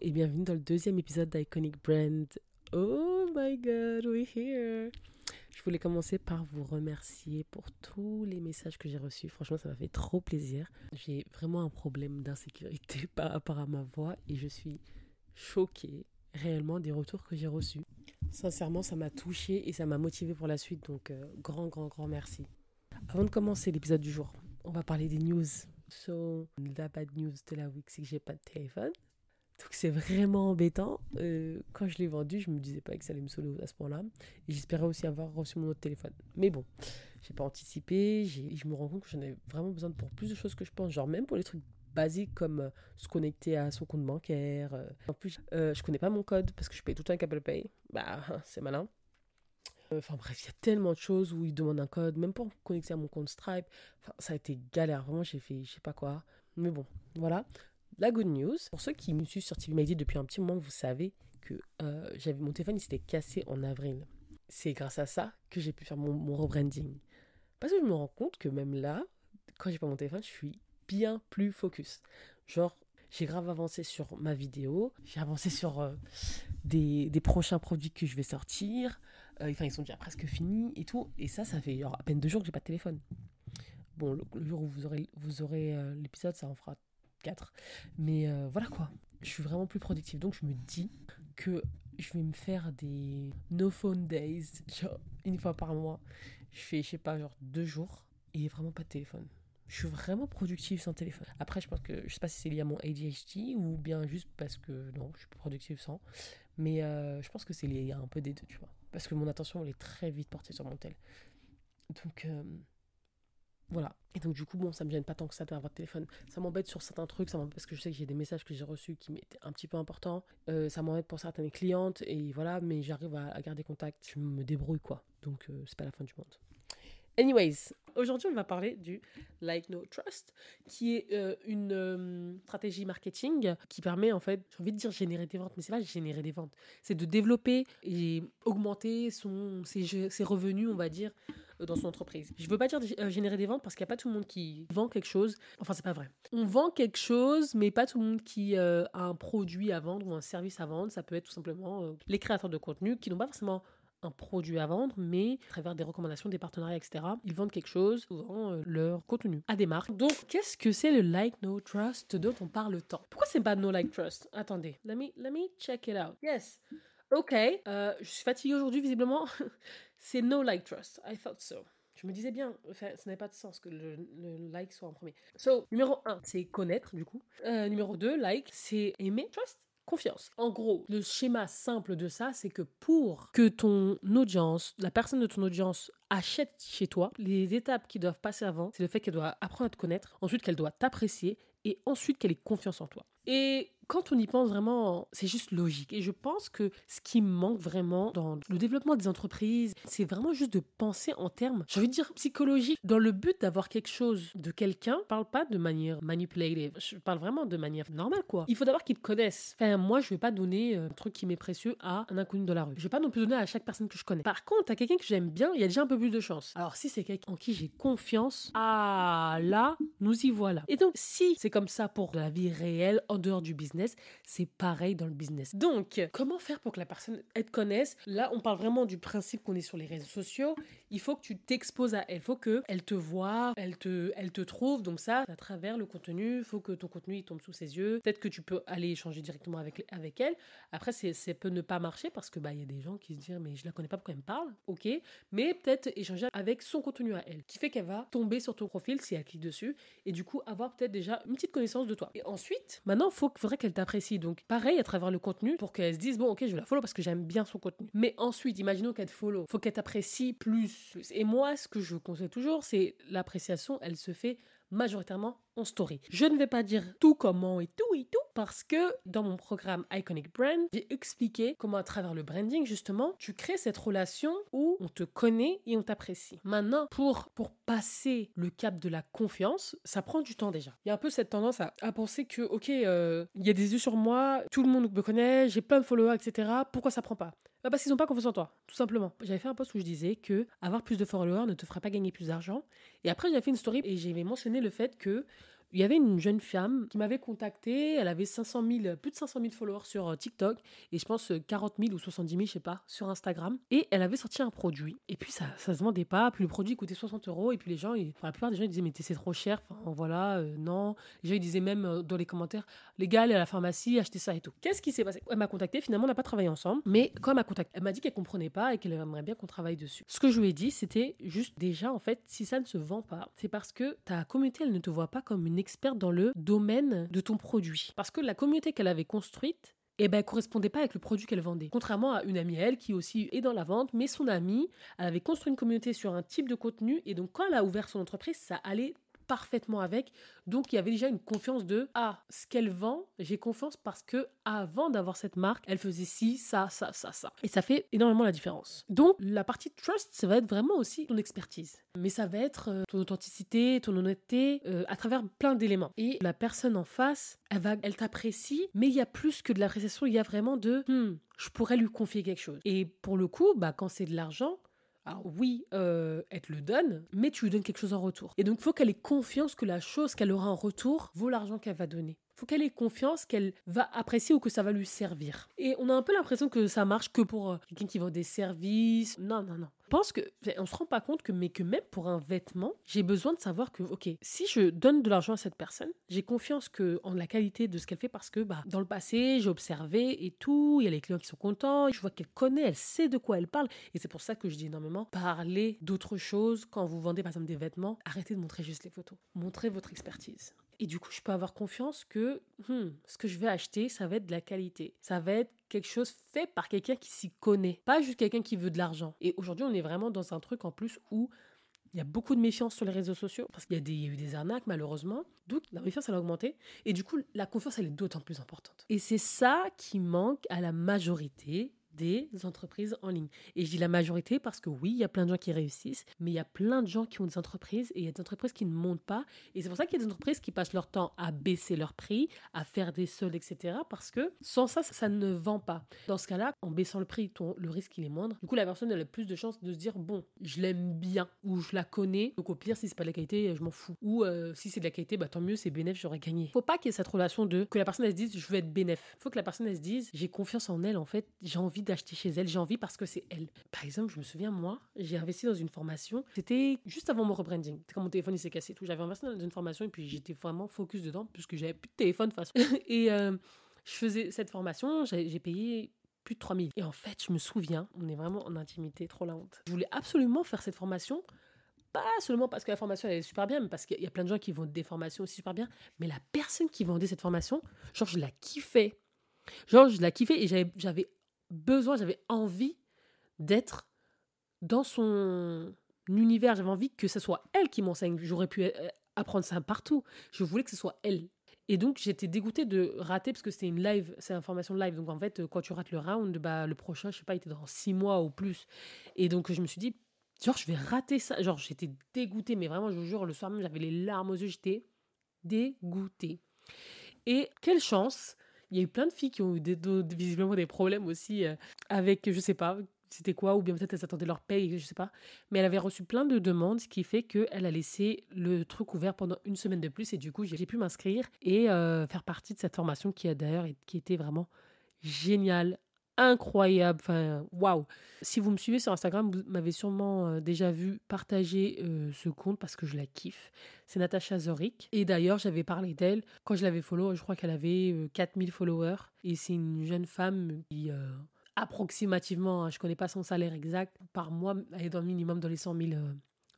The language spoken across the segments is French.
Et bienvenue dans le deuxième épisode d'Iconic Brand. Oh my god, we're here! Je voulais commencer par vous remercier pour tous les messages que j'ai reçus. Franchement, ça m'a fait trop plaisir. J'ai vraiment un problème d'insécurité par rapport à ma voix et je suis choquée réellement des retours que j'ai reçus. Sincèrement, ça m'a touchée et ça m'a motivée pour la suite. Donc, euh, grand, grand, grand merci. Avant de commencer l'épisode du jour, on va parler des news. So, la bad news de la week, c'est que j'ai pas de téléphone. Donc c'est vraiment embêtant. Euh, quand je l'ai vendu, je me disais pas que ça allait me sauver à ce point-là. Et j'espérais aussi avoir reçu mon autre téléphone. Mais bon, j'ai pas anticipé. Je me rends compte que j'en ai vraiment besoin pour plus de choses que je pense. Genre même pour les trucs basiques comme euh, se connecter à son compte bancaire. Euh. En plus, je connais pas mon code parce que je paye tout le temps avec Apple Pay. Bah, c'est malin. Enfin bref, il y a tellement de choses où ils demandent un code, même pour connecter à mon compte Stripe. Ça a été galère. Vraiment, j'ai fait je sais pas quoi. Mais bon, voilà. La good news, pour ceux qui me suivent sur TV depuis un petit moment, vous savez que euh, mon téléphone s'était cassé en avril. C'est grâce à ça que j'ai pu faire mon, rebranding. Parce que je me rends compte que même là, quand j'ai pas mon téléphone, je suis bien plus focus. Genre, j'ai grave avancé sur ma vidéo, j'ai avancé sur euh, des, prochains produits que je vais sortir. Euh, enfin, ils sont déjà presque finis et tout. Et ça, ça fait à peine deux jours que j'ai pas de téléphone. Bon, le, jour où vous aurez l'épisode, ça en fera 4. Mais euh, voilà quoi. Je suis vraiment plus productive. Donc je me dis que je vais me faire des no phone days, genre une fois par mois. Je fais, je sais pas, genre deux jours et vraiment pas de téléphone. Je suis vraiment productive sans téléphone. Après, je pense que, je sais pas si c'est lié à mon ADHD ou bien juste parce que non, je suis productive sans. Mais euh, je pense que c'est lié à un peu des deux, tu vois. Parce que mon attention, elle est très vite portée sur mon tel. Donc, euh, voilà. Et donc, du coup, bon, ça me gêne pas tant que ça d'avoir votre téléphone. Ça m'embête sur certains trucs, ça parce que je sais que j'ai des messages que j'ai reçus qui m'étaient un petit peu importants. Euh, ça m'embête pour certaines clientes, et voilà, mais j'arrive à, garder contact. Je me débrouille, quoi. Donc, euh, c'est pas la fin du monde. Anyways, aujourd'hui, on va parler du Like No Trust, qui est euh, une stratégie marketing qui permet, en fait, j'ai envie de dire générer des ventes, mais c'est pas générer des ventes. C'est de développer et augmenter son, ses, revenus, on va dire, euh, dans son entreprise. Je veux pas dire euh, générer des ventes parce qu'il n'y a pas tout le monde qui vend quelque chose. Enfin, c'est pas vrai. On vend quelque chose, mais pas tout le monde qui euh, a un produit à vendre ou un service à vendre. Ça peut être tout simplement les créateurs de contenu qui n'ont pas forcément un produit à vendre, mais à travers des recommandations, des partenariats, etc., ils vendent quelque chose, souvent leur contenu à des marques. Donc, qu'est-ce que c'est le like, no trust dont on parle tant? Pourquoi c'est pas no like, trust? Attendez, let me, let me check it out. Yes. Ok, je suis fatiguée aujourd'hui visiblement. c'est no like trust. I thought so. Je me disais bien, ça n'avait pas de sens que le, like soit en premier. So, numéro 1, c'est connaître, du coup. Euh, numéro 2, like, c'est aimer, trust, En gros, le schéma simple de ça, c'est que pour que ton audience, la personne de ton audience achète chez toi, les étapes qui doivent passer avant, c'est le fait qu'elle doit apprendre à te connaître, ensuite qu'elle doit t'apprécier et ensuite qu'elle ait confiance en toi. Et quand on y pense vraiment, c'est juste logique. Et je pense que ce qui manque vraiment dans le développement des entreprises, c'est vraiment juste de penser en termes, j'ai envie de dire, psychologiques, dans le but d'avoir quelque chose de quelqu'un. Je parle pas de manière manipulative, je parle vraiment de manière normale, quoi. Il faut d'abord qu'ils te connaissent. Enfin, moi, je vais pas donner euh, un truc qui m'est précieux à un inconnu de la rue. Je vais pas non plus donner à chaque personne que je connais. Par contre, à quelqu'un que j'aime bien, il y a déjà un peu plus de chance. Alors, si c'est quelqu'un en qui j'ai confiance, ah là, nous y voilà. Et donc, si c'est comme ça pour la vie réelle, en dehors du business, c'est pareil dans le business. Donc, comment faire pour que la personne elle te connaisse? Là, on parle vraiment du principe qu'on est sur les réseaux sociaux. Il faut que tu t'exposes à elle. Il faut qu'elle te voit, elle te, elle te trouve. Donc ça, à travers le contenu, il faut que ton contenu il tombe sous ses yeux. Peut-être que tu peux aller échanger directement avec, avec elle. Après, ça peut ne pas marcher parce que bah il y a des gens qui se disent mais je la connais pas pourquoi elle me parle? Ok, mais peut-être échanger avec son contenu à elle, qui fait qu'elle va tomber sur ton profil si elle clique dessus et du coup avoir peut-être déjà une petite connaissance de toi. Et ensuite, maintenant, il faudrait qu'elle t'apprécie. Donc, pareil à travers le contenu pour qu'elle se dise, bon, ok, je la follow parce que j'aime bien son contenu. Mais ensuite, imaginons qu'elle te follow. Faut qu'elle t'apprécie plus. Et moi, ce que je conseille toujours, c'est l'appréciation, elle se fait majoritairement en story. Je ne vais pas dire tout comment et tout et tout parce que dans mon programme Iconic Brand, j'ai expliqué comment à travers le branding justement, tu crées cette relation où on te connaît et on t'apprécie. Maintenant, pour pour passer le cap de la confiance, ça prend du temps déjà. Il y a un peu cette tendance à, penser que ok, euh, il y a des yeux sur moi, tout le monde me connaît, j'ai plein de followers, etc. Pourquoi ça prend pas? Bah parce qu'ils n'ont pas confiance en toi, tout simplement. J'avais fait un post où je disais que avoir plus de followers ne te fera pas gagner plus d'argent. Et après, j'avais fait une story et j'avais mentionné le fait que il y avait une jeune femme qui m'avait contacté. Elle avait 500 000, plus de 500 000 followers sur euh, TikTok et je pense 40 000 ou 70 000, je sais pas, sur Instagram. Et elle avait sorti un produit. Et puis ça, ça se vendait pas. Puis le produit coûtait 60 euros. Et puis les gens, la plupart des gens ils disaient mais c'est trop cher. Enfin voilà, euh, non. Les gens ils disaient même euh, dans les commentaires, les gars, allez à la pharmacie, achetez ça et tout. Qu'est-ce qui s'est passé? Elle m'a contacté. Finalement, on n'a pas travaillé ensemble. Mais quand elle m'a contacté, elle m'a dit qu'elle comprenait pas et qu'elle aimerait bien qu'on travaille dessus. Ce que je lui ai dit, c'était juste déjà en fait, si ça ne se vend pas, c'est parce que ta communauté elle ne te voit pas comme une experte dans le domaine de ton produit. Parce que la communauté qu'elle avait construite, eh ben, correspondait pas avec le produit qu'elle vendait. Contrairement à une amie elle qui aussi est dans la vente, mais son amie, elle avait construit une communauté sur un type de contenu et donc quand elle a ouvert son entreprise, ça allait parfaitement avec. Donc il y avait déjà une confiance de ah, ce qu'elle vend, j'ai confiance parce que avant d'avoir cette marque, elle faisait ci, ça, ça, ça, ça. Et ça fait énormément la différence. Donc la partie trust, ça va être vraiment aussi ton expertise. Mais ça va être euh, ton authenticité, ton honnêteté euh, à travers plein d'éléments. Et la personne en face, elle va elle t'apprécie, mais il y a plus que de l'appréciation, il y a vraiment de hmm, je pourrais lui confier quelque chose. Et pour le coup, bah quand c'est de l'argent, alors oui, euh, elle te le donne, mais tu lui donnes quelque chose en retour. Et donc, il faut qu'elle ait confiance que la chose qu'elle aura en retour vaut l'argent qu'elle va donner. Faut qu'elle ait confiance qu'elle va apprécier ou que ça va lui servir. Et on a un peu l'impression que ça marche que pour euh, quelqu'un qui vend des services. Non, non, non pense que on se rend pas compte que mais que même pour un vêtement, j'ai besoin de savoir que ok, si je donne de l'argent à cette personne, j'ai confiance en la qualité de ce qu'elle fait parce que bah dans le passé, j'ai observé et tout, il y a les clients qui sont contents, je vois qu'elle connaît, elle sait de quoi elle parle et c'est pour ça que je dis énormément parler d'autres choses quand vous vendez par exemple des vêtements, arrêtez de montrer juste les photos, montrez votre expertise. Et du coup, je peux avoir confiance que hmm, ce que je vais acheter, ça va être de la qualité. Ça va être quelque chose fait par quelqu'un qui s'y connaît, pas juste quelqu'un qui veut de l'argent. Et aujourd'hui, on est vraiment dans un truc en plus où il y a beaucoup de méfiance sur les réseaux sociaux parce qu'il y, a des, eu des arnaques malheureusement. Donc la méfiance elle a augmenté et du coup la confiance elle est d'autant plus importante. Et c'est ça qui manque à la majorité des entreprises en ligne. Et je dis la majorité parce que oui, il y a plein de gens qui réussissent, mais il y a plein de gens qui ont des entreprises et il y a des entreprises qui ne montent pas. Et c'est pour ça qu'il y a des entreprises qui passent leur temps à baisser leur prix, à faire des soldes, etc. Parce que sans ça, ça ne vend pas. Dans ce cas-là, en baissant le prix, ton, le risque il est moindre. Du coup, la personne elle a plus de chances de se dire bon, je l'aime bien ou je la connais. Donc au pire, si c'est pas de la qualité, je m'en fous. Ou euh, si c'est de la qualité, bah tant mieux, c'est bénéf, j'aurais gagné. Faut pas qu'il y ait cette relation de que la personne elle se dise je veux être bénéf. Faut que la personne elle se dise j'ai confiance en elle en fait, j'ai envie d'acheter chez elle, j'ai envie parce que c'est elle. Par exemple, je me souviens, moi, j'ai investi dans une formation, c'était juste avant mon rebranding. Quand mon téléphone il s'est cassé tout, j'avais investi dans une formation et puis j'étais vraiment focus dedans puisque j'avais plus de téléphone de façon. et euh, je faisais cette formation, j'ai payé plus de 3000. Et en fait, je me souviens, on est vraiment en intimité, trop la honte. Je voulais absolument faire cette formation pas seulement parce que la formation elle est super bien, mais parce qu'il y a plein de gens qui vendent des formations aussi super bien. Mais la personne qui vendait cette formation, genre, je la kiffais. Genre, je la kiffais et j'avais besoin, j'avais envie d'être dans son univers. J'avais envie que ce soit elle qui m'enseigne. J'aurais pu euh, apprendre ça partout. Je voulais que ce soit elle. Et donc, j'étais dégoûtée de rater parce que c'était une live, c'est une formation live. Donc, en fait, quand tu rates le round, bah, le prochain, je sais pas, il était dans six mois ou plus. Et donc, je me suis dit, genre, je vais rater ça. Genre, j'étais dégoûtée, mais vraiment, je vous jure, le soir même, j'avais les larmes aux yeux, j'étais dégoûtée. Et quelle chance il y a eu plein de filles qui ont eu visiblement des problèmes aussi euh, avec, je sais pas, c'était quoi, ou bien peut-être elles attendaient leur paye, je sais pas. Mais elle avait reçu plein de demandes, ce qui fait qu'elle a laissé le truc ouvert pendant une semaine de plus. Et du coup, j'ai pu m'inscrire et euh, faire partie de cette formation qui a d'ailleurs qui était vraiment géniale, incroyable. Enfin, waouh! Si vous me suivez sur Instagram, vous m'avez sûrement euh, déjà vu partager euh, ce compte parce que je la kiffe. C'est Natacha Zorik. Et d'ailleurs, j'avais parlé d'elle quand je l'avais follow. Je crois qu'elle avait 4000 euh, followers. Et c'est une jeune femme qui, approximativement, hein, je ne connais pas son salaire exact, par mois, elle est dans le minimum dans les 100 000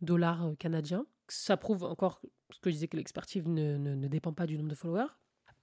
dollars canadiens. Ça prouve encore ce que je disais que l'expertise ne, ne dépend pas du nombre de followers.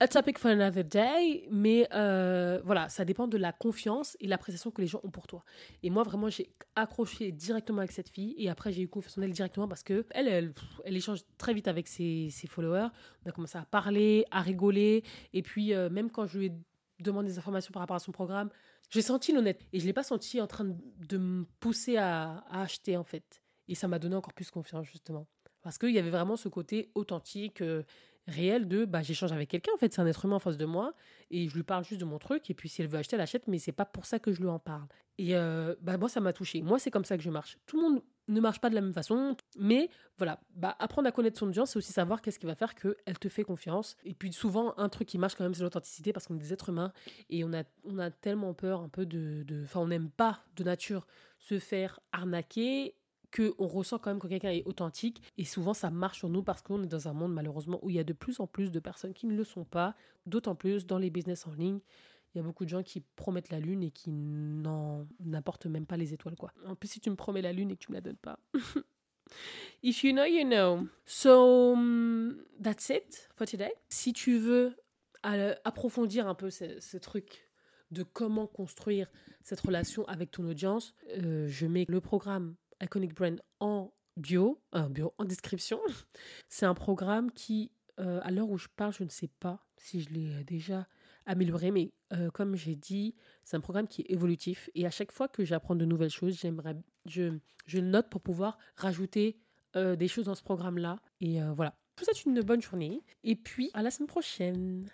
A topic for another day, mais euh, voilà, ça dépend de la confiance et l'appréciation que les gens ont pour toi. Et moi, vraiment, j'ai accroché directement avec cette fille et après, j'ai eu confiance en elle directement parce que elle, elle, elle échange très vite avec ses, ses, followers. On a commencé à parler, à rigoler. Et puis, euh, même quand je lui ai demandé des informations par rapport à son programme, j'ai senti l'honnête et je ne l'ai pas senti en train de, me pousser à, acheter en fait. Et ça m'a donné encore plus confiance, justement. Parce qu'il y avait vraiment ce côté authentique. Euh, réel de bah, j'échange avec quelqu'un, en fait, c'est un être humain en face de moi, et je lui parle juste de mon truc, et puis si elle veut acheter, elle achète, mais c'est pas pour ça que je lui en parle. Et euh, bah, moi, ça m'a touché. Moi, c'est comme ça que je marche. Tout le monde ne marche pas de la même façon. Mais voilà, bah, apprendre à connaître son audience, c'est aussi savoir qu'est-ce qui va faire qu'elle te fait confiance. Et puis souvent, un truc qui marche quand même, c'est l'authenticité parce qu'on est des êtres humains et on a, on a tellement peur un peu de... Enfin, on n'aime pas de nature se faire arnaquer qu'on ressent quand même que quelqu'un est authentique. Et souvent, ça marche sur nous parce qu'on est dans un monde, malheureusement, où il y a de plus en plus de personnes qui ne le sont pas. D'autant plus dans les business en ligne. Il y a beaucoup de gens qui promettent la lune et qui n'apportent même pas les étoiles, quoi. En plus, si tu me promets la lune et que tu me la donnes pas. If you know, you know. So, um, that's it for today. Si tu veux approfondir un peu ce, truc de comment construire cette relation avec ton audience, euh, je mets le programme Iconic Brand en bio, euh, bio en description. C'est un programme qui, euh, à l'heure où je parle, je ne sais pas si je l'ai déjà amélioré, mais euh, comme j'ai dit, c'est un programme qui est évolutif et à chaque fois que j'apprends de nouvelles choses, j'aimerais, je, je note pour pouvoir rajouter des choses dans ce programme-là. Et voilà. Je vous souhaite une bonne journée et puis à la semaine prochaine.